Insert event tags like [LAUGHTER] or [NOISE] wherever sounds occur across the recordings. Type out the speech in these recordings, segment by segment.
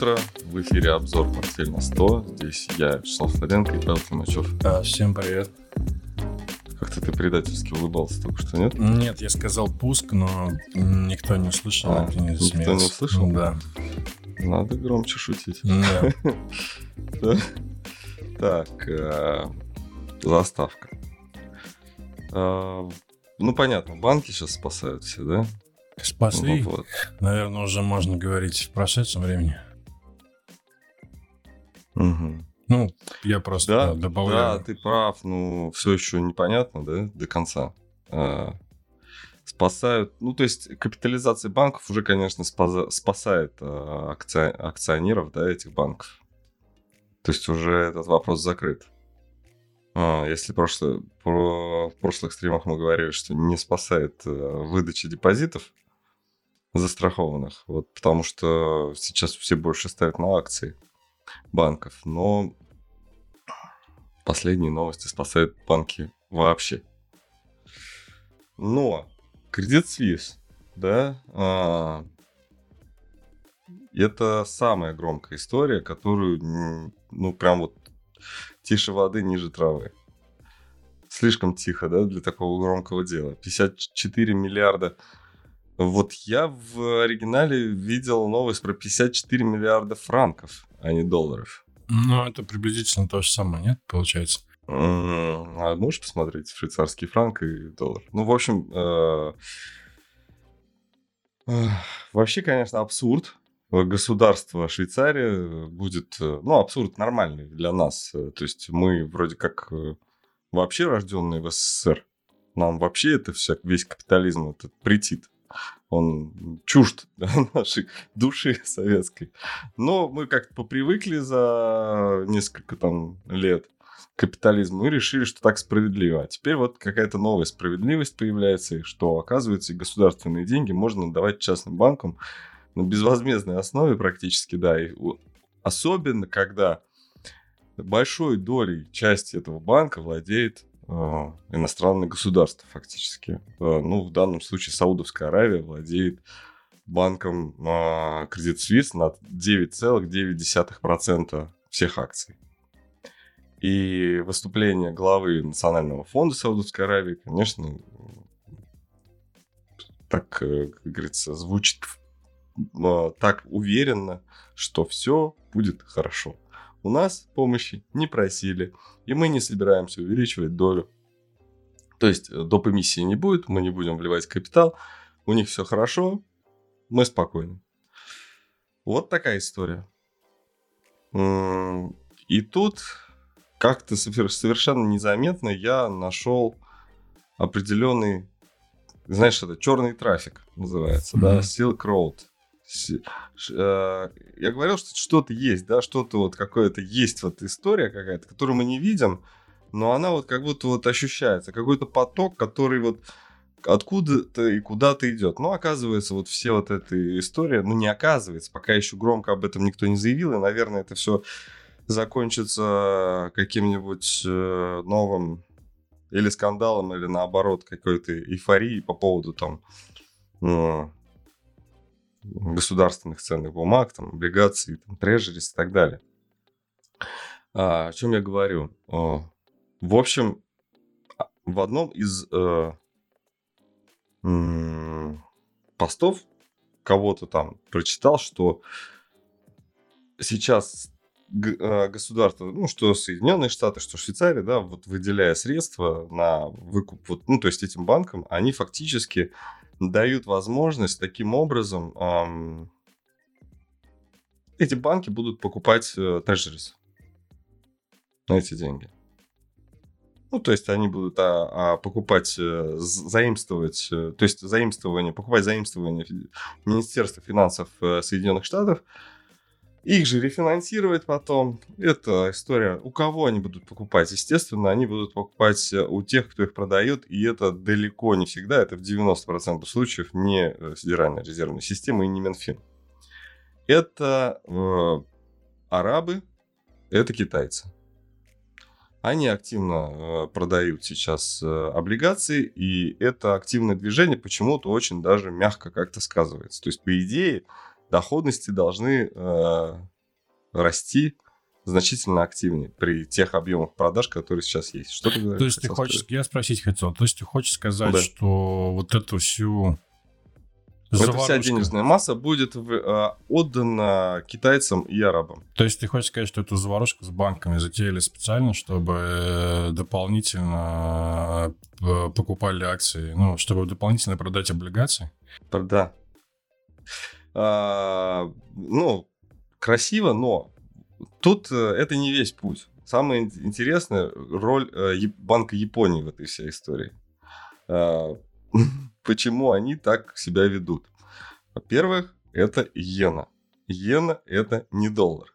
утро. В эфире обзор «Портфель на 100». Здесь я, Вячеслав Фаденко и Павел Климачев. Да, всем привет. Как-то ты предательски улыбался только что, нет? Нет, я сказал пуск, но никто не услышал, А, не никто не услышал? Да. Надо громче шутить. Да. [LAUGHS] Да? Так, э, заставка. Э, Ну, понятно, банки сейчас спасают все, да? Спасли. Ну, вот. Наверное, уже можно говорить в прошедшем времени. Я просто Да, да, да, добавляю. ты прав, ну, все еще непонятно, да, до конца. А, спасают, ну, то есть капитализация банков уже, конечно, спаза- спасает а, акци- акционеров, да, этих банков. То есть уже этот вопрос закрыт. А, если прошло- про- в прошлых стримах мы говорили, что не спасает э, выдача депозитов застрахованных, вот, потому что сейчас все больше ставят на акции банков, но последние новости спасают банки вообще. Но Credit Suisse, да, а, это самая громкая история, которую, ну, прям вот тише воды, ниже травы. Слишком тихо, да, для такого громкого дела. 54 миллиарда. Вот я в оригинале видел новость про 54 миллиарда франков, а не долларов. Ну, это приблизительно то же самое, нет, получается? А можешь посмотреть швейцарский франк и доллар? Ну, в общем, э, эх, вообще, конечно, абсурд. Государство Швейцария будет, э, ну, абсурд нормальный для нас. Э, То есть мы вроде как э, вообще рожденные в СССР. Нам вообще это вся, весь капитализм этот претит. Он чужд [LAUGHS] да, нашей души советской. Но мы как-то попривыкли за несколько там лет к капитализму и решили, что так справедливо. А теперь вот какая-то новая справедливость появляется, что, оказывается, государственные деньги можно давать частным банкам на безвозмездной основе практически, да. И особенно, когда большой долей части этого банка владеет э, иностранное государство фактически. Э, ну, в данном случае Саудовская Аравия владеет банком э, Credit Suisse на 9,9% всех акций. И выступление главы Национального фонда Саудовской Аравии, конечно, так, как говорится, звучит так уверенно, что все будет хорошо. У нас помощи не просили, и мы не собираемся увеличивать долю. То есть э, доп. эмиссии не будет, мы не будем вливать капитал, у них все хорошо, мы спокойны. Вот такая история. И тут как-то совер- совершенно незаметно я нашел определенный, знаешь, это черный трафик называется, да. Silk Road. Э, Я говорил, что что-то есть, да, что-то вот какое-то есть вот история какая-то, которую мы не видим, но она вот как будто вот ощущается, какой-то поток, который вот откуда-то и куда-то идет. Но оказывается, вот все вот эта история, ну не оказывается, пока еще громко об этом никто не заявил, и, наверное, это все закончится каким-нибудь э, новым или скандалом, или наоборот какой-то эйфорией по поводу там э, государственных ценных бумаг, там, облигаций, там, трежерис и так далее. А, о чем я говорю? В общем, а, в одном из э, м, постов кого-то там прочитал, что сейчас э, государство, ну, что Соединенные Штаты, что Швейцария, да, вот выделяя средства на выкуп, вот, ну, то есть этим банкам, они фактически дают возможность таким образом ам, эти банки будут покупать э, на эти деньги. Ну, то есть они будут а, а, покупать, з- заимствовать, э, то есть заимствование, покупать заимствование Министерства финансов э, Соединенных Штатов, их же рефинансировать потом. Это история, у кого они будут покупать. Естественно, они будут покупать э, у тех, кто их продает, и это далеко не всегда, это в 90% случаев не э, Федеральная резервная система и не Минфин. Это э, арабы, это китайцы. Они активно э, продают сейчас э, облигации, и это активное движение почему-то очень даже мягко как-то сказывается. То есть, по идее, доходности должны э, расти значительно активнее при тех объемах продаж, которые сейчас есть. Что ты говоришь? То есть ты хочешь, сказать? я спросить хотел, то есть ты хочешь сказать, да. что вот эту всю Эта вся денежная масса будет в, э, отдана китайцам и арабам. То есть ты хочешь сказать, что эту заварушку с банками затеяли специально, чтобы э, дополнительно э, покупали акции, ну, чтобы дополнительно продать облигации? Да. А, ну, красиво, но тут э, это не весь путь. Самое интересное роль э, Банка Японии в этой всей истории. А, [LAUGHS] почему они так себя ведут? Во-первых, это иена. Иена – это не доллар.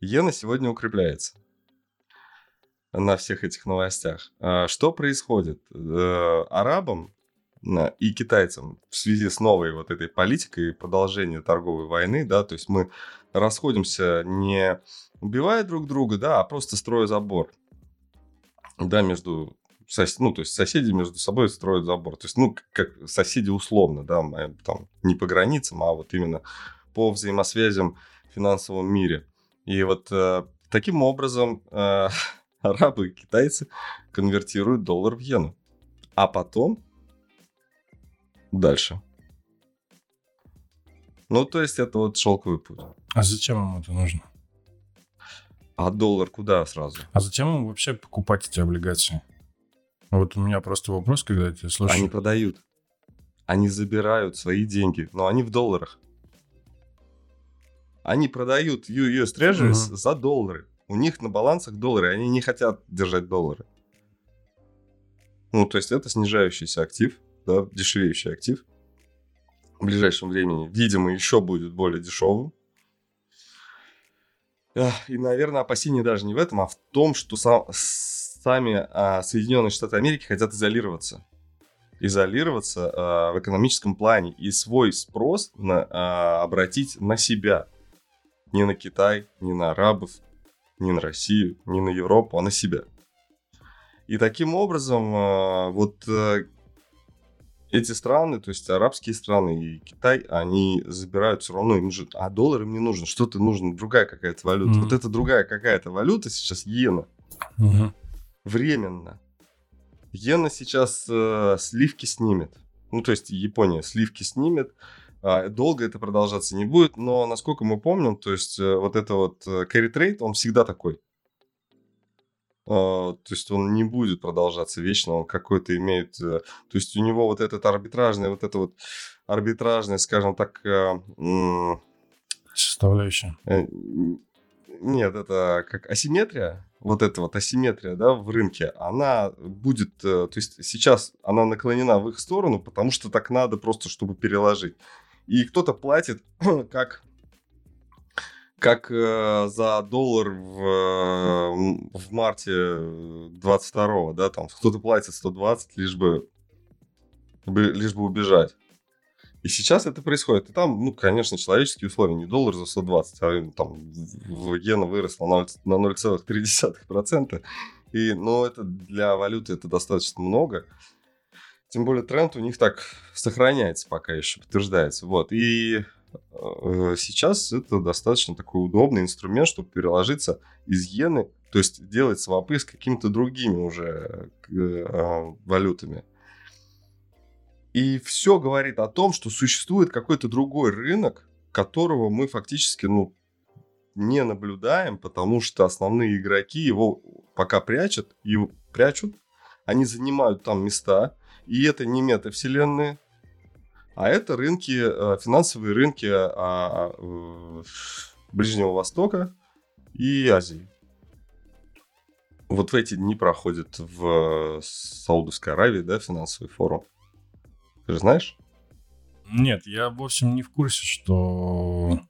Иена сегодня укрепляется на всех этих новостях. А что происходит? Э, арабам и китайцам в связи с новой вот этой политикой продолжения торговой войны, да, то есть мы расходимся не убивая друг друга, да, а просто строя забор, да, между сос... ну, то есть соседи между собой строят забор. То есть, ну, как соседи условно, да, там, не по границам, а вот именно по взаимосвязям в финансовом мире. И вот э, таким образом э, [LAUGHS] арабы и китайцы конвертируют доллар в иену. А потом дальше. Ну, то есть это вот шелковый путь. А зачем им это нужно? А доллар куда сразу? А зачем им вообще покупать эти облигации? Вот у меня просто вопрос, когда я тебя слушаю. Они продают. Они забирают свои деньги, но они в долларах. Они продают US Treasuries uh-huh. за доллары. У них на балансах доллары, они не хотят держать доллары. Ну, то есть это снижающийся актив да, дешевеющий актив в ближайшем времени, видимо, еще будет более дешевым. И, наверное, опасение даже не в этом, а в том, что сам, сами а, Соединенные Штаты Америки хотят изолироваться. Изолироваться а, в экономическом плане и свой спрос на, а, обратить на себя. Не на Китай, не на арабов, не на Россию, не на Европу, а на себя. И таким образом, а, вот а, эти страны, то есть арабские страны и Китай, они забирают все равно, им же, а доллар им не нужен, что-то нужно, другая какая-то валюта. Mm-hmm. Вот это другая какая-то валюта сейчас иена. Mm-hmm. Временно. Иена сейчас э, сливки снимет. Ну, то есть Япония сливки снимет. А, долго это продолжаться не будет, но насколько мы помним, то есть э, вот это вот э, carry trade, он всегда такой. А, то есть он не будет продолжаться вечно, он какой-то имеет... Э, то есть у него вот этот арбитражный, вот это вот арбитражный, скажем так... Э, Составляющая. Э, нет, это как асимметрия, вот эта вот асимметрия, да, в рынке, она будет, то есть сейчас она наклонена в их сторону, потому что так надо просто, чтобы переложить. И кто-то платит [CLEARS THROAT] как как э, за доллар в, э, в марте 22-го, да, там кто-то платит 120, лишь бы, лишь бы убежать. И сейчас это происходит. И там, ну, конечно, человеческие условия. Не доллар за 120, а там в иена выросла на 0,3%. И, ну, это для валюты это достаточно много. Тем более тренд у них так сохраняется пока еще, подтверждается. Вот. И сейчас это достаточно такой удобный инструмент, чтобы переложиться из иены, то есть делать свопы с какими-то другими уже э, валютами. И все говорит о том, что существует какой-то другой рынок, которого мы фактически ну, не наблюдаем, потому что основные игроки его пока прячут, и прячут, они занимают там места, и это не метавселенные, а это рынки, э, финансовые рынки а, а, Ближнего Востока и Азии. Вот в эти дни проходит в Саудовской Аравии, да, финансовый форум. Ты же знаешь? Нет, я, в общем, не в курсе, что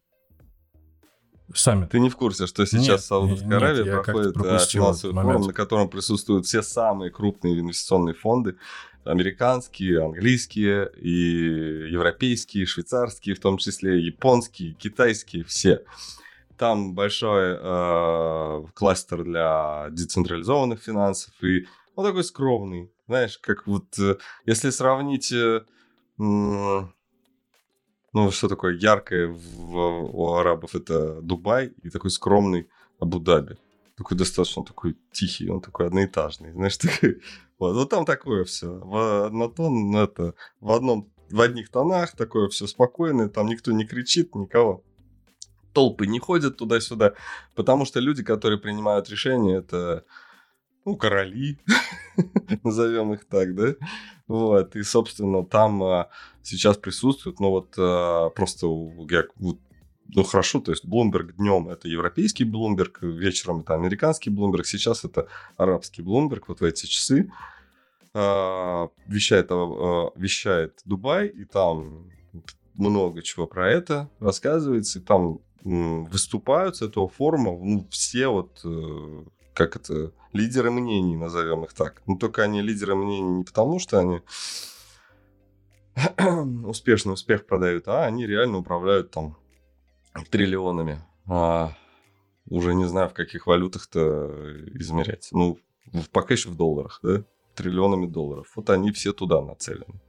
Сами. Ты не в курсе, что сейчас нет, в Саудовской Аравии проходит э, финансовый форум, на котором присутствуют все самые крупные инвестиционные фонды американские, английские, и европейские, швейцарские, в том числе японские, китайские, все. Там большой э, кластер для децентрализованных финансов, и он такой скромный, знаешь, как вот, э, если сравнить... Э, Ну, что такое яркое в, у арабов это Дубай и такой скромный Абу-Даби. Такой достаточно такой тихий, он такой одноэтажный. Знаешь, [LAUGHS] такой... Вот, вот там такое все. В однотон, это, в одном в одних тонах, такое все спокойное, там никто не кричит, никого. Толпы не ходят туда-сюда, потому что люди, которые принимают решения, это ну, короли, [LAUGHS] назовем их так, да, вот, и, собственно, там а, сейчас присутствуют, ну, вот, а, просто, я, вот, ну, хорошо, то есть Bloomberg днем это европейский Bloomberg, вечером это американский Bloomberg, сейчас это арабский Bloomberg, вот в эти часы, а, вещает, а, вещает Дубай, и там много чего про это рассказывается, и там выступают с этого форума ну, все вот, э, как это, лидеры мнений, назовем их так. Но только они лидеры мнений не потому, что они [CLEARS THROAT] успешный успех продают, а они реально управляют там триллионами. А, уже не знаю, в каких валютах-то измерять. Ну, пока еще в долларах, да? Триллионами долларов. Вот они все туда нацелены.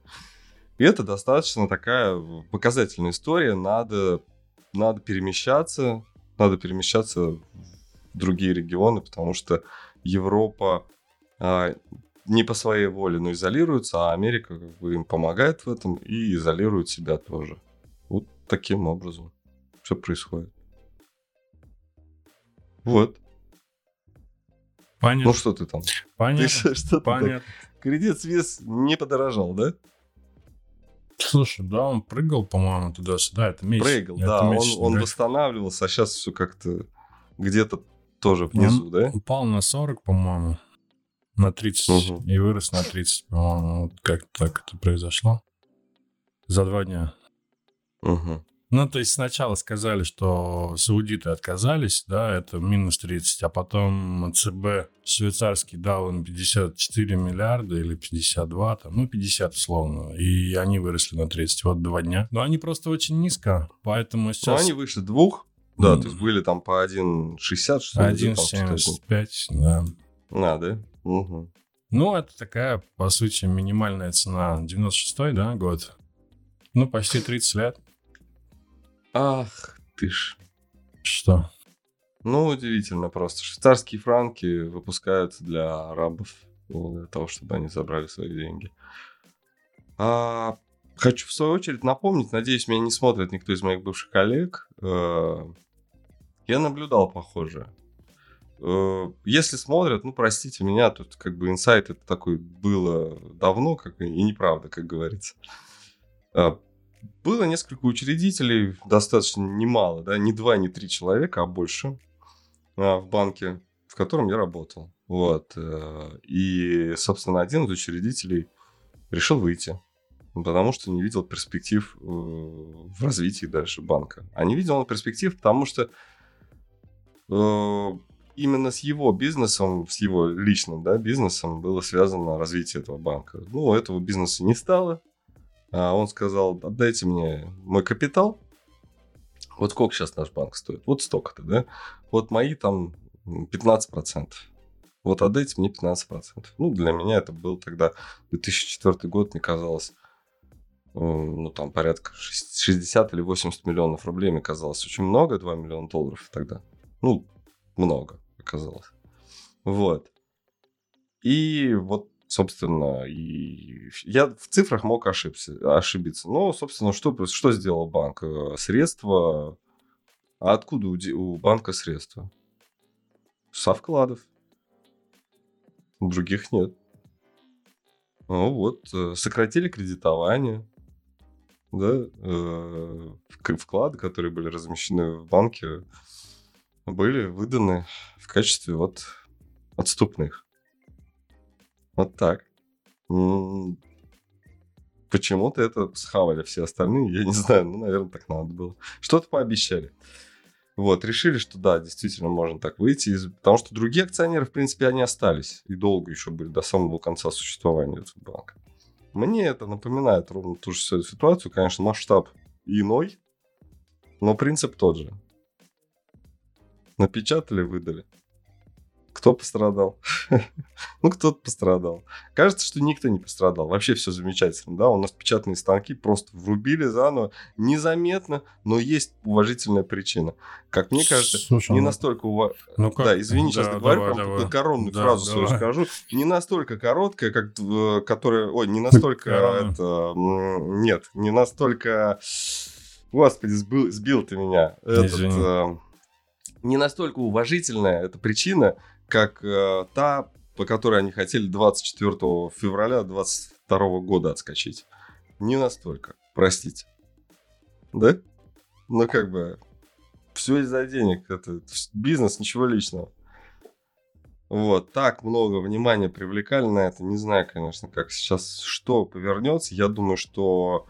И это достаточно такая показательная история. Надо, надо перемещаться, надо перемещаться в другие регионы, потому что Европа а, не по своей воле, но изолируется, а Америка как бы им помогает в этом и изолирует себя тоже. Вот таким образом все происходит. Вот. Понятно. Ну что ты там? Понятно. Ты что Понятно. Так? Кредит Свис не подорожал, да? Слушай, да, он прыгал, по-моему, туда-сюда. Это месяц. Прыгал, это да. Он, он восстанавливался, а сейчас все как-то где-то тоже внизу, он да? Упал на 40, по-моему, на 30 угу. и вырос на 30, по-моему. Вот как так это произошло? За два дня. Угу. Ну, то есть сначала сказали, что саудиты отказались, да, это минус 30, а потом ЦБ швейцарский дал им 54 миллиарда или 52, там, ну, 50 условно, и они выросли на 30, вот два дня. Но они просто очень низко, поэтому сейчас... Ну, они выше двух, да, то есть были там по 1,60, что ли? 1,75, да. А, да? Угу. Ну, это такая, по сути, минимальная цена. 96-й, да, год? Ну, почти 30 лет. Ах ты ж. Что? Ну, удивительно просто. Швейцарские франки выпускаются для арабов, ну, для того, чтобы они забрали свои деньги. А, хочу в свою очередь напомнить, надеюсь, меня не смотрит никто из моих бывших коллег. Э, я наблюдал похоже. Э, если смотрят, ну, простите меня, тут как бы инсайт это такой было давно, как и неправда, как говорится. Было несколько учредителей, достаточно немало, да, не два, не три человека, а больше а, в банке, в котором я работал. Вот. Э, и, собственно, один из учредителей решил выйти, потому что не видел перспектив э, в развитии дальше банка. А не видел он перспектив, потому что э, именно с его бизнесом, с его личным да, бизнесом было связано развитие этого банка. Ну, этого бизнеса не стало, он сказал, отдайте мне мой капитал. Вот сколько сейчас наш банк стоит? Вот столько-то, да? Вот мои там 15%. Вот отдайте мне 15%. Ну, для меня это был тогда 2004 год, мне казалось, ну, там порядка 60 или 80 миллионов рублей, мне казалось очень много, 2 миллиона долларов тогда. Ну, много оказалось. Вот. И вот собственно, и я в цифрах мог ошибся, ошибиться. Но, собственно, что, что сделал банк? Э, средства... А откуда у, у банка средства? Со вкладов. Других нет. Ну вот, э, сократили кредитование. Да, э, вклады, которые были размещены в банке, были выданы в качестве вот отступных. Вот так. Почему-то это схавали все остальные. Я не знаю, ну, наверное, так надо было. Что-то пообещали. Вот, решили, что да, действительно можно так выйти, из... потому что другие акционеры, в принципе, они остались и долго еще были до самого конца существования этого банка. Мне это напоминает ровно ту же ситуацию, конечно, масштаб иной, но принцип тот же. Напечатали, выдали. Кто пострадал? [LAUGHS] ну, кто-то пострадал. Кажется, что никто не пострадал. Вообще все замечательно, да? У нас печатные станки просто врубили заново. Незаметно, но есть уважительная причина. Как мне кажется, Слушай, не ну... настолько... Ува... Ну, как? Да, извини, да, сейчас договорю, давай, прям давай. коронную да, фразу свою скажу. Не настолько короткая, как... Э, которая... Ой, не настолько... это... Нет, не настолько... Господи, сбил, сбил ты меня. Этот, э, не настолько уважительная эта причина, как э, та, по которой они хотели 24 февраля 22 года отскочить. Не настолько, простите. Да? Ну, как бы, все из-за денег. Это бизнес, ничего личного. Вот, так много внимания привлекали на это. Не знаю, конечно, как сейчас что повернется. Я думаю, что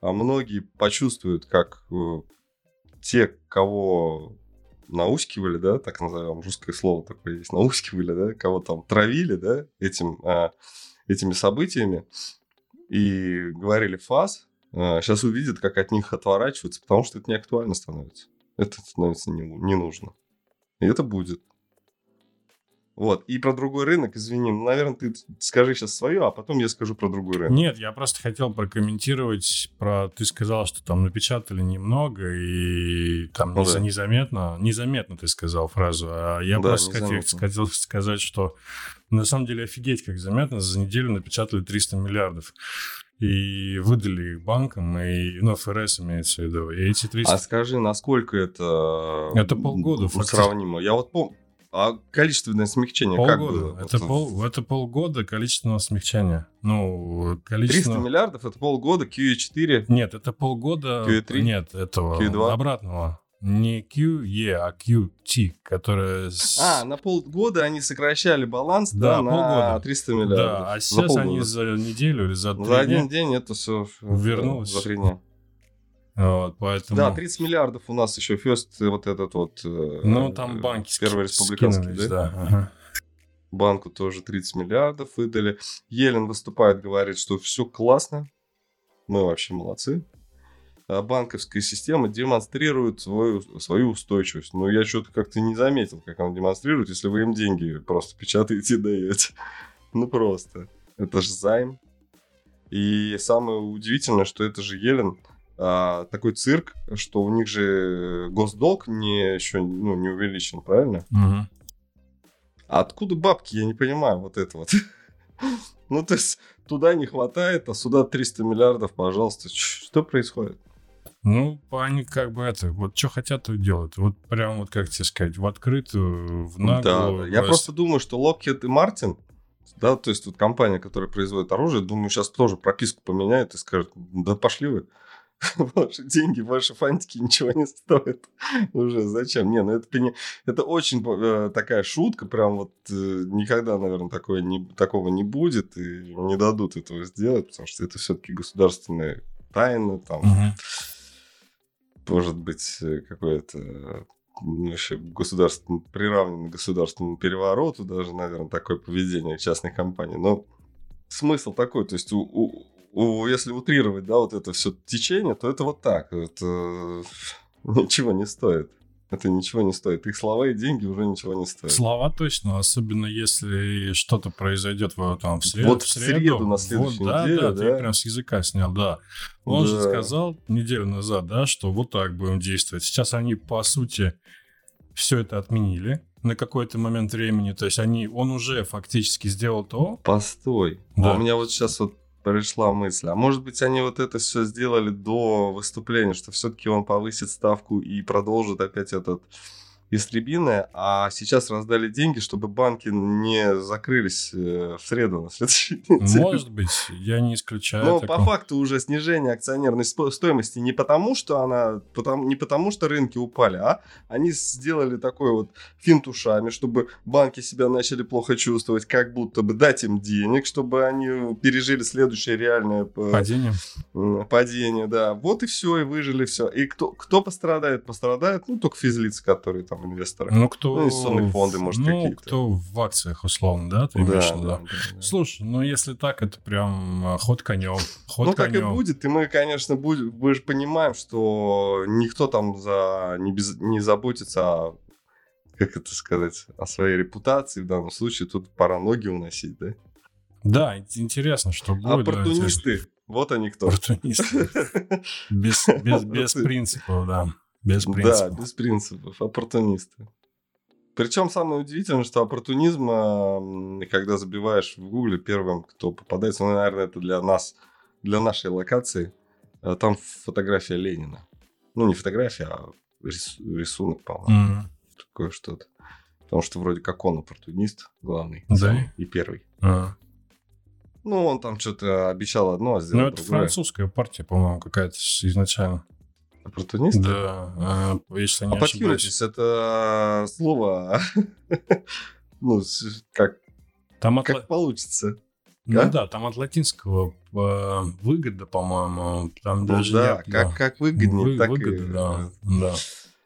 а, многие почувствуют, как э, те, кого наускивали, да, так назовем, русское слово такое есть, наускивали, да, кого там травили, да, этим, а, этими событиями и говорили фаз, а, сейчас увидят, как от них отворачиваются, потому что это не актуально становится. Это становится не, не нужно. И это будет. Вот. И про другой рынок, извини, ну, наверное, ты скажи сейчас свое, а потом я скажу про другой рынок. Нет, я просто хотел прокомментировать про... Ты сказал, что там напечатали немного, и там ну, да. незаметно... Незаметно ты сказал фразу, а я да, просто хотел, хотел сказать, что на самом деле офигеть как заметно, за неделю напечатали 300 миллиардов и выдали их банкам, и, ну, ФРС имеется в виду. И эти 300... А скажи, насколько это... Это полгода. Сравнимо. Я вот помню, а количественное смягчение полгода. как было? Это, пол, это полгода количественного смягчения. Ну, количество... 300 миллиардов это полгода, QE4. Нет, это полгода... QE3? Нет, этого QE2? обратного. Не QE, а QT, которая... С... А, на полгода они сокращали баланс да, да, полгода. на 300 миллиардов. Да, а сейчас они за неделю или за За один день это все вернулось. За три дня. Вот, поэтому... Да, 30 миллиардов у нас еще First, вот этот вот... Э, ну, там банки Первый республиканский, да? да ага. Банку тоже 30 миллиардов выдали. Елен выступает, говорит, что все классно, мы вообще молодцы. А банковская система демонстрирует свою, свою устойчивость. Но я что-то как-то не заметил, как она демонстрирует, если вы им деньги просто печатаете и даете. Ну просто. Это же займ. И самое удивительное, что это же Елен а, такой цирк, что у них же госдолг не еще ну, не увеличен, правильно? Угу. А откуда бабки, я не понимаю, вот это вот. [LAUGHS] ну, то есть, туда не хватает, а сюда 300 миллиардов, пожалуйста. Что происходит? Ну, они как бы это, вот что хотят, то делают. Вот прям вот, как тебе сказать, в открытую, в наглую. Да, да. я просто думаю, что Lockheed и Мартин, да, то есть вот компания, которая производит оружие, думаю, сейчас тоже прописку поменяет и скажет, да пошли вы. [LAUGHS] ваши деньги, ваши фантики ничего не стоят. Уже зачем? Не, ну это, это очень э, такая шутка, прям вот э, никогда, наверное, такое не, такого не будет и не дадут этого сделать, потому что это все-таки государственная тайна, там, угу. может быть, э, какое-то вообще государственный, приравнено к государственному перевороту, даже, наверное, такое поведение частной компании. Но смысл такой, то есть у, у, если утрировать, да, вот это все течение, то это вот так. Это [LAUGHS] ничего не стоит. Это ничего не стоит. Их слова и деньги уже ничего не стоят. Слова точно, особенно если что-то произойдет в, там, в среду. Вот в среду, в среду на следующей вот, неделе, да, да, да, ты прям с языка снял, да. Он да. же сказал неделю назад, да, что вот так будем действовать. Сейчас они, по сути, все это отменили на какой-то момент времени. То есть они, он уже фактически сделал то. Постой. Да. А у меня вот сейчас вот пришла мысль, а может быть они вот это все сделали до выступления, что все-таки он повысит ставку и продолжит опять этот истребиное, а сейчас раздали деньги, чтобы банки не закрылись э, в среду на следующей [LAUGHS] неделе. Может быть, я не исключаю. Но такого. по факту уже снижение акционерной стоимости не потому, что она, потому, не потому, что рынки упали, а они сделали такой вот финт ушами, чтобы банки себя начали плохо чувствовать, как будто бы дать им денег, чтобы они пережили следующее реальное э, падение. Падение, да. Вот и все, и выжили все. И кто, кто пострадает? Пострадает, ну, только физлицы, которые там там инвесторы. Ну, кто... Ну, инвестиционные фонды, может, ну, какие-то. кто в акциях, условно, да? Ты да, имеешь да, да, да. Слушай, ну, если так, это прям а, ход конем. Ход ну, конем. так и будет. И мы, конечно, будем, мы же понимаем, что никто там за, не, без, не заботится о как это сказать, о своей репутации в данном случае. Тут пора ноги уносить, да? Да, интересно, что будет. Оппортунисты, вот они кто. Оппортунисты. [LAUGHS] Без, без, без принципов, да. Без принципов. Да, без принципов. Оппортунисты. Причем самое удивительное, что оппортунизм, когда забиваешь в гугле, первым, кто попадается, ну, наверное, это для нас, для нашей локации, а, там фотография Ленина. Ну, не фотография, а рисунок, по-моему. Mm. Такое что-то. Потому что вроде как он оппортунист главный. Да? И первый. А. Ну, он там что-то обещал одно, а сделал Ну, это другое. французская партия, по-моему, какая-то изначально. Оппортунист? Да, а, если не ошибаюсь. это слово, [LAUGHS] ну, как, там от... как получится. Ну да? да, там от латинского э, выгода, по-моему, там ну, даже да, нет, как, да. как выгоднее, Вы, так выгода, и... да, да.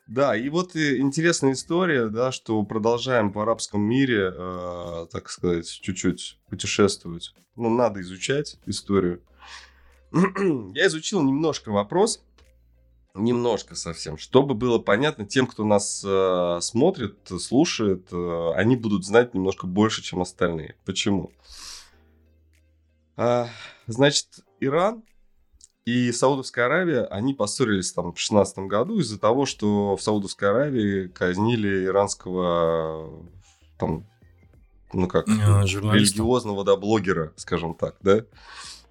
Да, и вот интересная история, да, что продолжаем в арабском мире, э, так сказать, чуть-чуть путешествовать. Ну, надо изучать историю. [CLEARS THROAT] Я изучил немножко вопрос, немножко совсем, чтобы было понятно тем, кто нас э, смотрит, слушает, э, они будут знать немножко больше, чем остальные. Почему? А, значит, Иран и Саудовская Аравия, они поссорились там в 16 году из-за того, что в Саудовской Аравии казнили иранского там, ну как, а, религиозного, да, блогера, скажем так, да.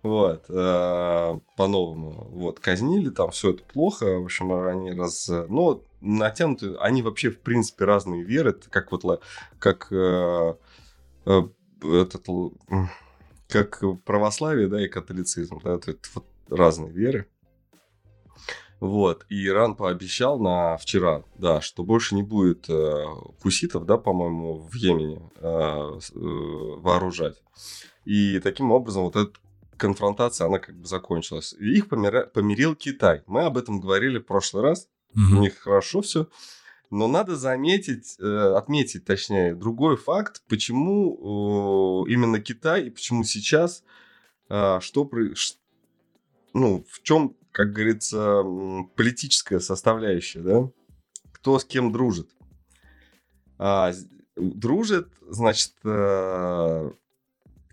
Вот, э, по-новому. Вот, казнили, там все это плохо. В общем, они раз... Но натянуты, они вообще, в принципе, разные веры. Это как вот, как э, э, этот, как православие, да, и католицизм, да, это вот разные веры. Вот, и Иран пообещал на вчера, да, что больше не будет э, хуситов, да, по-моему, в Йемене э, э, вооружать. И таким образом вот эта конфронтация, она как бы закончилась. И их помира... помирил Китай. Мы об этом говорили в прошлый раз. Mm-hmm. У них хорошо все. Но надо заметить, э, отметить, точнее, другой факт, почему э, именно Китай и почему сейчас, э, что, ну, в чем, как говорится, политическая составляющая, да? Кто с кем дружит? А, дружит, значит,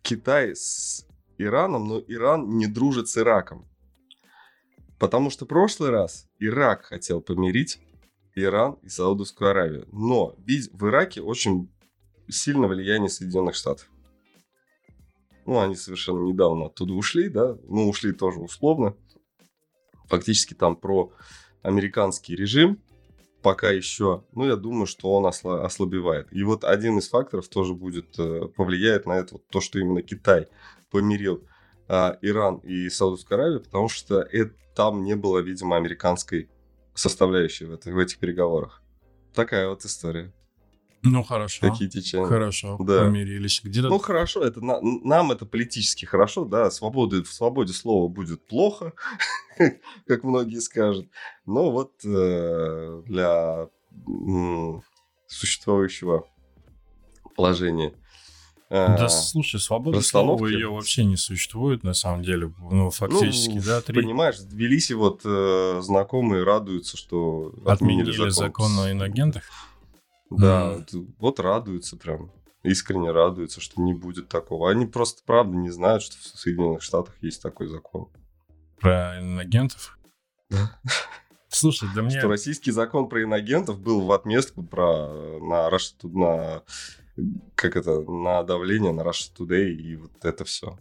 Китай с Ираном, но Иран не дружит с Ираком. Потому что в прошлый раз Ирак хотел помирить Иран и Саудовскую Аравию. Но ведь в Ираке очень сильно влияние Соединенных Штатов. Ну, они совершенно недавно оттуда ушли, да, ну, ушли тоже условно. Фактически там про американский режим пока еще, ну, я думаю, что он осла- ослабевает. И вот один из факторов тоже будет, э, повлияет на это, вот то, что именно Китай помирил э, Иран и Саудовскую Аравию, потому что это, там не было, видимо, американской составляющей в, это, в этих переговорах. Такая вот история. Ну, хорошо. Такие течения. Хорошо, да. помирились. Где-то... Ну, хорошо, это на, нам это политически хорошо, да, свободы, в свободе слова будет плохо, [LAUGHS] как многие скажут. Но вот э, для м, существующего положения э, да, слушай, свобода слова ее вообще не существует, на самом деле. Ну, фактически, ну, да, три... Понимаешь, в Тбилиси вот э, знакомые радуются, что отменили, отменили закон, закон о иногентах. Да, mm. вот радуются прям. Искренне радуются, что не будет такого. Они просто, правда, не знают, что в Соединенных Штатах есть такой закон. Про иногентов? Слушай, да мне... Что российский закон про иногентов был в отместку про на, Rush, на как это, на давление на Russia Today и вот это все.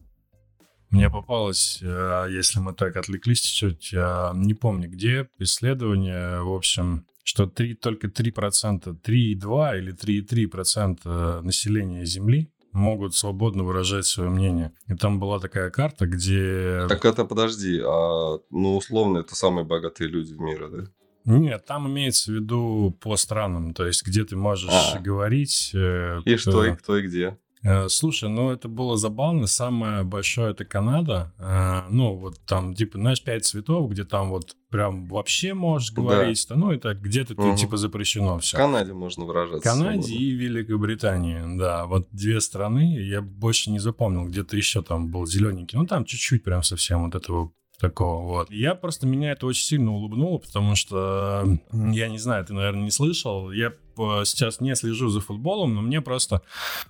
Мне попалось, э, если мы так отвлеклись чуть-чуть, не помню где, исследование, в общем, что 3, только 3%, 3,2 или 3,3% населения Земли могут свободно выражать свое мнение. И там была такая карта, где... Так это подожди, а, ну условно это самые богатые люди в мире, да? Нет, там имеется в виду по странам, то есть где ты можешь а. говорить. Э, и кто, и кто, и где. Э, слушай, ну это было забавно. Самое большое это Канада. Э, ну, вот там, типа, знаешь, пять цветов, где там вот прям вообще можешь говорить. Да. Ну, это где-то угу. типа запрещено все. В Канаде можно выражаться. В Канаде свободно. и Великобритании, да. Вот две страны. Я больше не запомнил, где-то еще там был зелененький. Ну, там чуть-чуть прям совсем вот этого такого вот. Я просто меня это очень сильно улыбнуло, потому что я не знаю, ты, наверное, не слышал. Я сейчас не слежу за футболом, но мне просто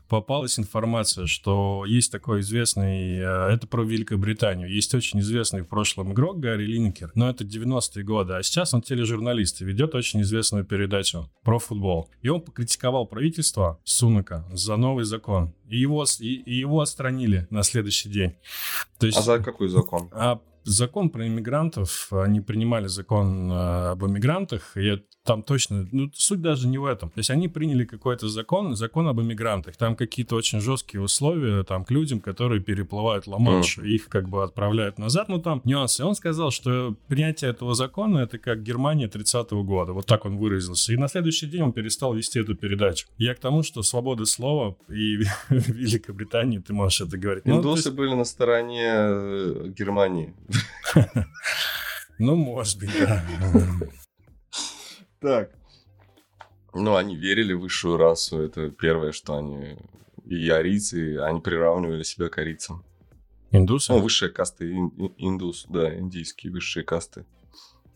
попалась информация, что есть такой известный, э, это про Великобританию, есть очень известный в прошлом игрок Гарри Линкер, но это 90-е годы, а сейчас он тележурналист и ведет очень известную передачу про футбол. И он покритиковал правительство Сунака за новый закон. И его, и, и его отстранили на следующий день. То есть, а за какой закон? А закон про иммигрантов, они принимали закон э, об иммигрантах, и там точно, ну, суть даже не в этом. То есть они приняли какой-то закон, закон об иммигрантах. Там какие-то очень жесткие условия там к людям, которые переплывают Ла-Манш, mm. их как бы отправляют назад, ну там нюансы. Он сказал, что принятие этого закона это как Германия 30-го года, вот так он выразился. И на следующий день он перестал вести эту передачу. Я к тому, что свобода слова и в [LAUGHS] Великобритании ты можешь это говорить. Индусы ну, есть... были на стороне э, Германии. [LAUGHS] Ну, может быть, да. Так. Ну, они верили в высшую расу. Это первое, что они... И арийцы, они приравнивали себя к арийцам. Индусы? Ну, высшие касты. Индус, да, индийские высшие касты.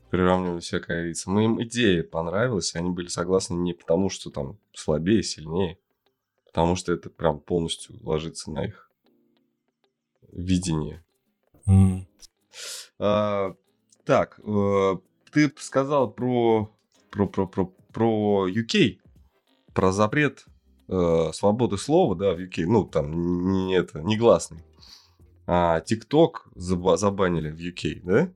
Приравнивали себя к арийцам. Им идея понравилась, и они были согласны не потому, что там слабее, сильнее, потому что это прям полностью ложится на их видение. Mm. А, так, э, ты сказал про про, про, про, про UK, про запрет э, свободы слова, да, в UK, ну, там, не это, негласный. А TikTok забанили в UK, да?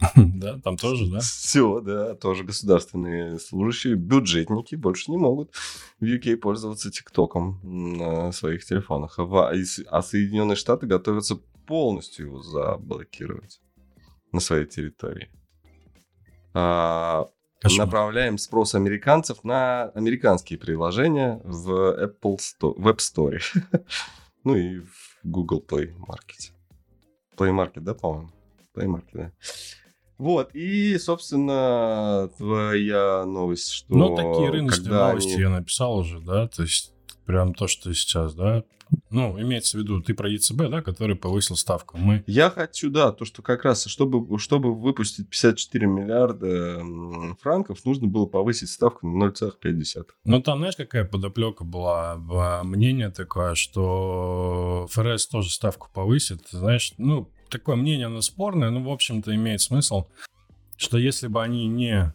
[LAUGHS] Да, там тоже, да? Все, да, тоже государственные служащие, бюджетники больше не могут в UK пользоваться ТикТоком на своих телефонах. А, а Соединенные Штаты готовятся полностью его заблокировать на своей территории. А, Кошмар. направляем спрос американцев на американские приложения в Apple Store, Web [LAUGHS] Store. ну и в Google Play Market. Play Market, да, по-моему? Play Market, да. Вот, и, собственно, твоя новость, что... Ну, такие рыночные новости они... я написал уже, да, то есть прям то, что сейчас, да, ну, имеется в виду, ты про ЕЦБ, да, который повысил ставку. Мы... Я хочу, да, то, что как раз, чтобы, чтобы выпустить 54 миллиарда франков, нужно было повысить ставку на 0,5. Ну, там, знаешь, какая подоплека была? Мнение такое, что ФРС тоже ставку повысит. Знаешь, ну, такое мнение, оно спорное, но, в общем-то, имеет смысл, что если бы они не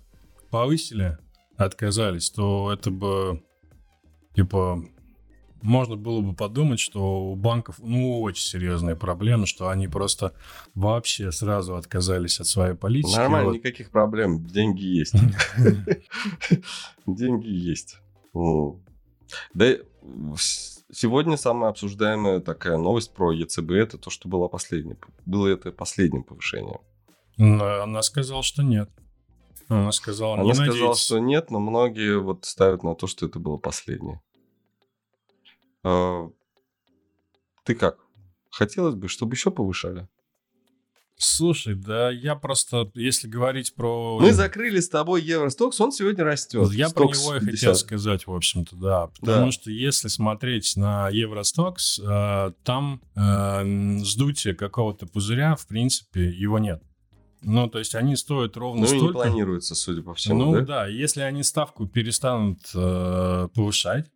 повысили, отказались, то это бы, типа, можно было бы подумать, что у банков, ну, очень серьезные проблемы, что они просто вообще сразу отказались от своей политики. Нормально, вот. никаких проблем, деньги есть. Деньги есть. Да, сегодня самая обсуждаемая такая новость про ЕЦБ, это то, что было последнее. Было это последним повышением. Она сказала, что нет. Она сказала, Она сказала, что нет, но многие вот ставят на то, что это было последнее. А, ты как? Хотелось бы, чтобы еще повышали? Слушай, да я просто, если говорить про... Мы закрыли с тобой Евростокс, он сегодня растет. Я Стокс про него и хотел сказать, в общем-то, да. Потому да. что если смотреть на Евростокс, э, там э, сдутие какого-то пузыря, в принципе, его нет. Ну, то есть они стоят ровно ну, столько. Ну, не планируется, судя по всему, Ну, да, да если они ставку перестанут э, повышать,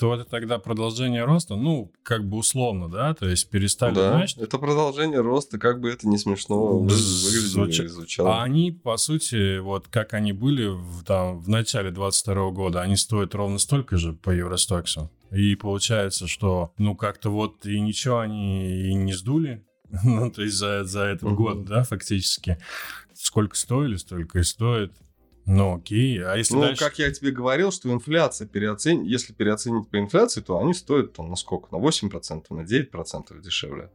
то это тогда продолжение роста, ну, как бы условно, да, то есть перестали, да, значит... это продолжение роста, как бы это не смешно выглядело звучало. А они, по сути, вот как они были в, там, в начале 22 года, они стоят ровно столько же по Евростоксу. И получается, что, ну, как-то вот и ничего они и не сдули, [LAUGHS] ну, то есть за, за этот угу. год, да, фактически. Сколько стоили, столько и стоит. Ну, окей. А если Ну, дальше... как я тебе говорил, что инфляция переоцен... Если переоценить по инфляции, то они стоят там на сколько? На 8%, на 9% дешевле.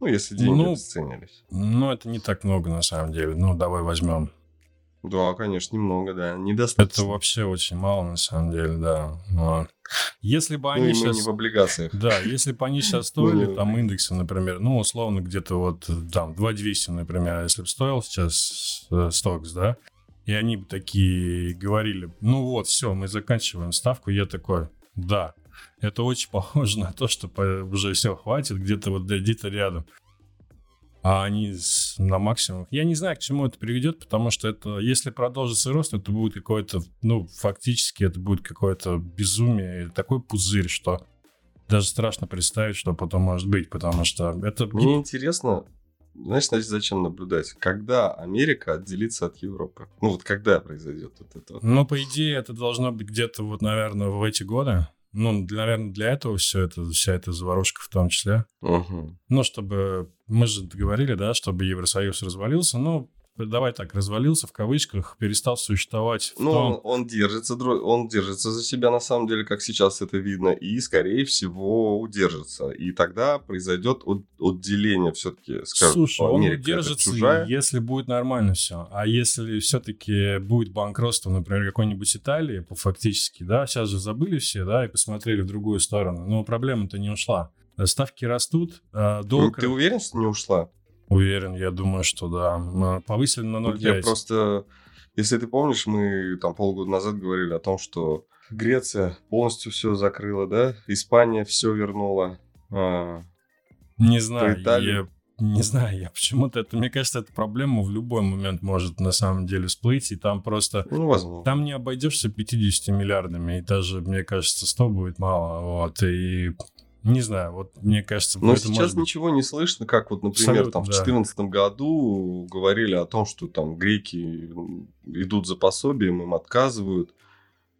Ну, если деньги ну, обесценились. Ну, это не так много на самом деле. Ну, давай возьмем. Да, конечно, немного, да. Недостаточно. Это вообще очень мало, на самом деле, да. Но... Если бы они ну, сейчас... не в облигациях. Да, если бы они сейчас [LAUGHS] стоили, там, индексы, например, ну, условно, где-то вот, там, 2200, например, если бы стоил сейчас э, Стокс, да, и они такие говорили, ну вот, все, мы заканчиваем ставку. Я такой, да, это очень похоже на то, что уже все хватит, где-то вот где-то рядом. а они на максимум. Я не знаю, к чему это приведет, потому что это, если продолжится рост, это будет какое-то, ну, фактически это будет какое-то безумие, такой пузырь, что даже страшно представить, что потом может быть, потому что это... Мне интересно, знаешь, значит, зачем наблюдать? Когда Америка отделится от Европы? Ну вот когда произойдет вот это? Ну, по идее, это должно быть где-то вот, наверное, в эти годы. Ну, для, наверное, для этого все это, вся эта заварушка в том числе. Угу. Ну, чтобы... Мы же говорили, да, чтобы Евросоюз развалился. Ну, давай так, развалился в кавычках, перестал существовать. ну, том... он, держится, он держится за себя, на самом деле, как сейчас это видно, и, скорее всего, удержится. И тогда произойдет от, отделение все-таки, скажем, Слушай, он удержится, чужая. если будет нормально все. А если все-таки будет банкротство, например, какой-нибудь Италии, фактически, да, сейчас же забыли все, да, и посмотрели в другую сторону, но проблема-то не ушла. Ставки растут, а долг... Ну, ты уверен, что не ушла? Уверен, я думаю, что да. Повысили на 0,5. Я просто, если ты помнишь, мы там полгода назад говорили о том, что Греция полностью все закрыла, да? Испания все вернула. А, не знаю, я не знаю, я почему-то это, мне кажется, эта проблема в любой момент может на самом деле всплыть, и там просто... Ну, возможно. Там не обойдешься 50 миллиардами, и даже, мне кажется, 100 будет мало, вот, и не знаю, вот мне кажется... Но сейчас ничего не слышно, как вот, например, Абсолютно, там в 2014 году говорили о том, что там греки идут за пособием, им отказывают.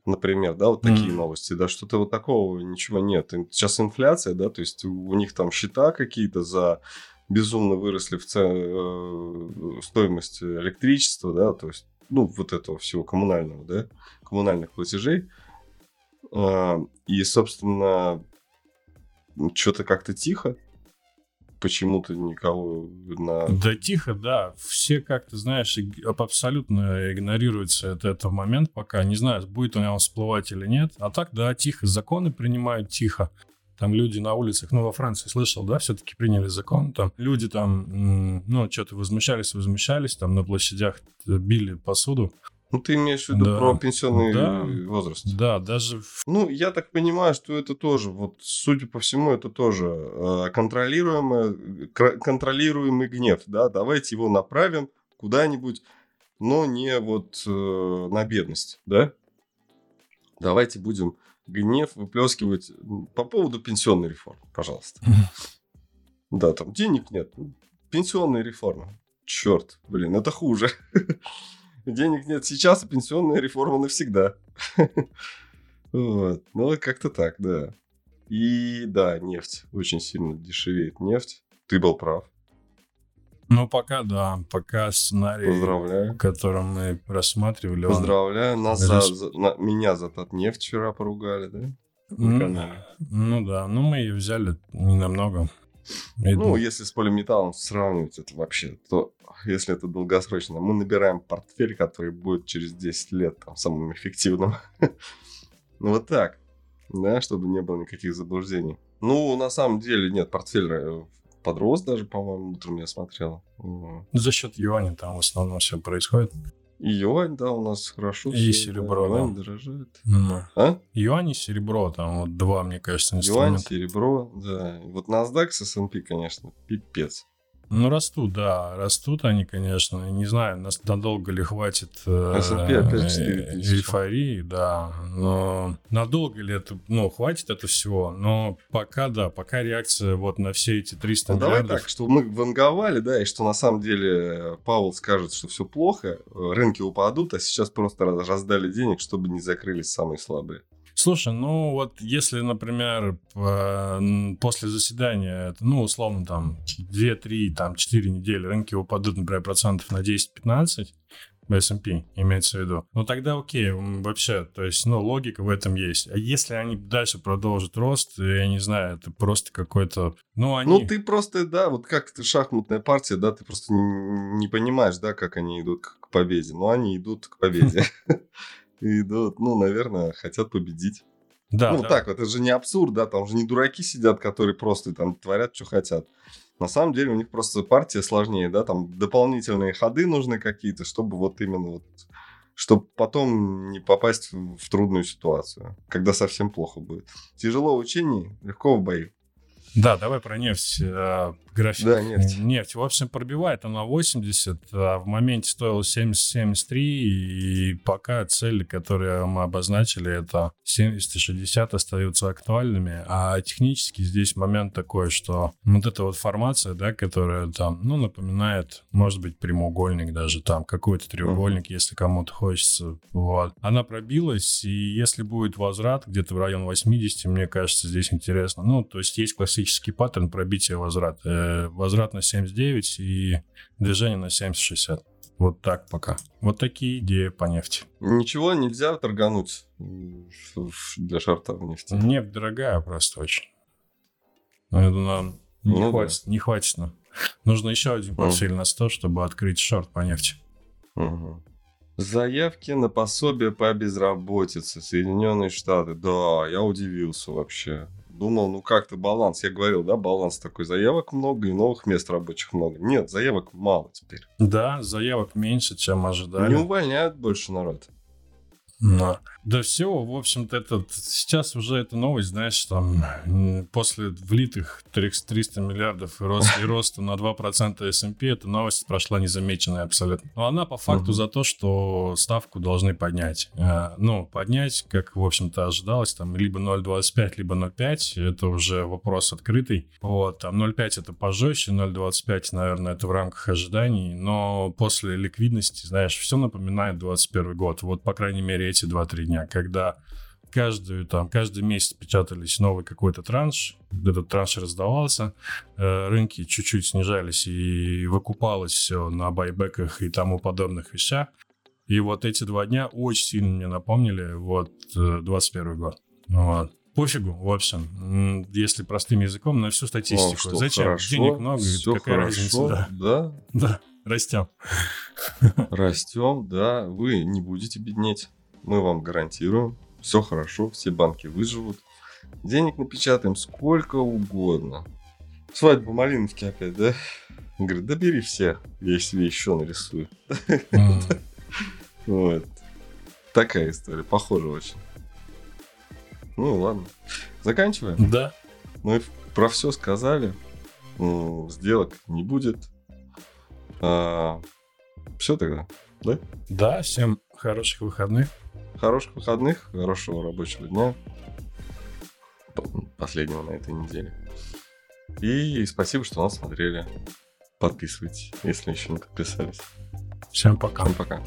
Например, да, вот такие mm. новости, да, что-то вот такого ничего нет. Сейчас инфляция, да, то есть у них там счета какие-то за безумно выросли в ц... Э, стоимость электричества, да, то есть, ну, вот этого всего коммунального, да, коммунальных платежей. А, и, собственно, что-то как-то тихо. Почему-то никого на... Да тихо, да. Все как-то, знаешь, абсолютно игнорируется этот, этот момент пока. Не знаю, будет у него всплывать или нет. А так, да, тихо. Законы принимают тихо. Там люди на улицах, ну, во Франции слышал, да, все-таки приняли закон. Там люди там, ну, что-то возмущались, возмущались, там на площадях били посуду. Ну, ты имеешь в виду да. про пенсионный да. возраст? Да, даже... Ну, я так понимаю, что это тоже, вот, судя по всему, это тоже э, контролируемый, контролируемый гнев, да, давайте его направим куда-нибудь, но не вот э, на бедность, да? Давайте будем гнев выплескивать по поводу пенсионной реформы, пожалуйста. [LAUGHS] Да, там денег нет. Пенсионная реформа. Черт, блин, это хуже. [LAUGHS] Денег нет сейчас, а пенсионная реформа навсегда. [LAUGHS] Вот. Ну, как-то так, да. И да, нефть. Очень сильно дешевеет нефть. Ты был прав. Ну, пока да, пока сценарий, Поздравляю. который мы рассматривали. Поздравляю. Он... Нас за, за, на, меня за Татнефть вчера поругали, да? Ну, ну да, ну мы ее взяли не намного. Ну, если с полиметаллом сравнивать это вообще, то если это долгосрочно, мы набираем портфель, который будет через 10 лет там, самым эффективным. [LAUGHS] ну, вот так, да, чтобы не было никаких заблуждений. Ну, на самом деле, нет, портфель э, подрос даже, по-моему, утром я смотрел. За счет юаня там в основном все происходит. И юань, да, у нас хорошо. И все, серебро, да. Юань дорожает. Mm. А? Юань и серебро, там вот два, мне кажется, инструмента. Юань, серебро, да. Вот NASDAQ с S&P, конечно, пипец. Ну, растут, да, растут они, конечно. Не знаю, нас надолго ли хватит э, эйфории, да. Но надолго ли это, ну, хватит это всего. Но пока, да, пока реакция вот на все эти 300 ну, миллиардов... Давай так, что мы ванговали, да, и что на самом деле Павел скажет, что все плохо, рынки упадут, а сейчас просто раздали денег, чтобы не закрылись самые слабые. Слушай, ну вот если, например, после заседания, ну, условно, там, 2-3, там, 4 недели рынки упадут, например, процентов на 10-15, S&P имеется в виду. Ну тогда окей, вообще, то есть, ну, логика в этом есть. А если они дальше продолжат рост, я не знаю, это просто какой-то, ну, они... Ну, ты просто, да, вот как ты шахматная партия, да, ты просто не, не понимаешь, да, как они идут к победе. Но они идут к победе. [LAUGHS] Идут, ну, наверное, хотят победить. Да, ну, да. так, это же не абсурд, да, там же не дураки сидят, которые просто там творят, что хотят. На самом деле у них просто партия сложнее, да, там дополнительные ходы нужны какие-то, чтобы вот именно вот, чтобы потом не попасть в, в трудную ситуацию, когда совсем плохо будет. Тяжело в учении, легко в бою. Да, давай про нефть. График. Да, нефть. Нефть. В общем, пробивает она 80, а в моменте стоила 70-73, и пока цели, которые мы обозначили, это 70 и 60 остаются актуальными, а технически здесь момент такой, что вот эта вот формация, да, которая там, ну, напоминает, может быть, прямоугольник даже там, какой-то треугольник, uh-huh. если кому-то хочется, вот. Она пробилась, и если будет возврат где-то в район 80, мне кажется, здесь интересно. Ну, то есть есть классический паттерн пробития возврата. Возврат на 79 и движение на 70-60. Вот так пока. Вот такие идеи по нефти. Ничего нельзя торгануть для шарта в нефти? Нефть дорогая просто очень. Это нам не, ну, хватит, да. не хватит нам. Нужно еще один портфель на 100, чтобы открыть шорт по нефти. Угу. Заявки на пособие по безработице. Соединенные Штаты. Да, я удивился вообще. Думал, ну как-то баланс. Я говорил, да, баланс такой. Заявок много и новых мест рабочих много. Нет, заявок мало теперь. Да, заявок меньше, чем ожидали. Не увольняют больше народ. Но. Да все, в общем-то, этот, сейчас уже эта новость, знаешь, там, после влитых 300 миллиардов и, рост, и [LAUGHS] роста на 2% S&P, эта новость прошла незамеченная абсолютно. Но она по факту за то, что ставку должны поднять. Э, ну, поднять, как, в общем-то, ожидалось, там, либо 0,25, либо 0,5, это уже вопрос открытый. Вот, там 0,5 это пожестче, 0,25, наверное, это в рамках ожиданий, но после ликвидности, знаешь, все напоминает 21 год. Вот, по крайней мере, эти 2-3 дня, когда каждую, там, каждый месяц печатались новый какой-то транш, этот транш раздавался, э, рынки чуть-чуть снижались и выкупалось все на байбеках и тому подобных вещах. И вот эти два дня очень сильно мне напомнили вот 21 э, год. Вот. Пофигу, в общем, если простым языком, на всю статистику. О, Зачем? Хорошо, Денег много, какая хорошо, разница? Да. да. [LAUGHS] Да, растем. [LAUGHS] Растем, да. Вы не будете беднеть. Мы вам гарантируем. Все хорошо, все банки выживут. Денег напечатаем сколько угодно. Свадьба Малиновки опять, да? Говорит, да бери все, я себе еще нарисую. Вот. Такая история, похоже очень. Ну ладно. Заканчиваем? Да. Мы про все сказали. Сделок не будет. А, все тогда, да? Да, всем хороших выходных. Хороших выходных, хорошего рабочего дня. Последнего на этой неделе. И спасибо, что нас смотрели. Подписывайтесь, если еще не подписались. Всем пока. Всем пока.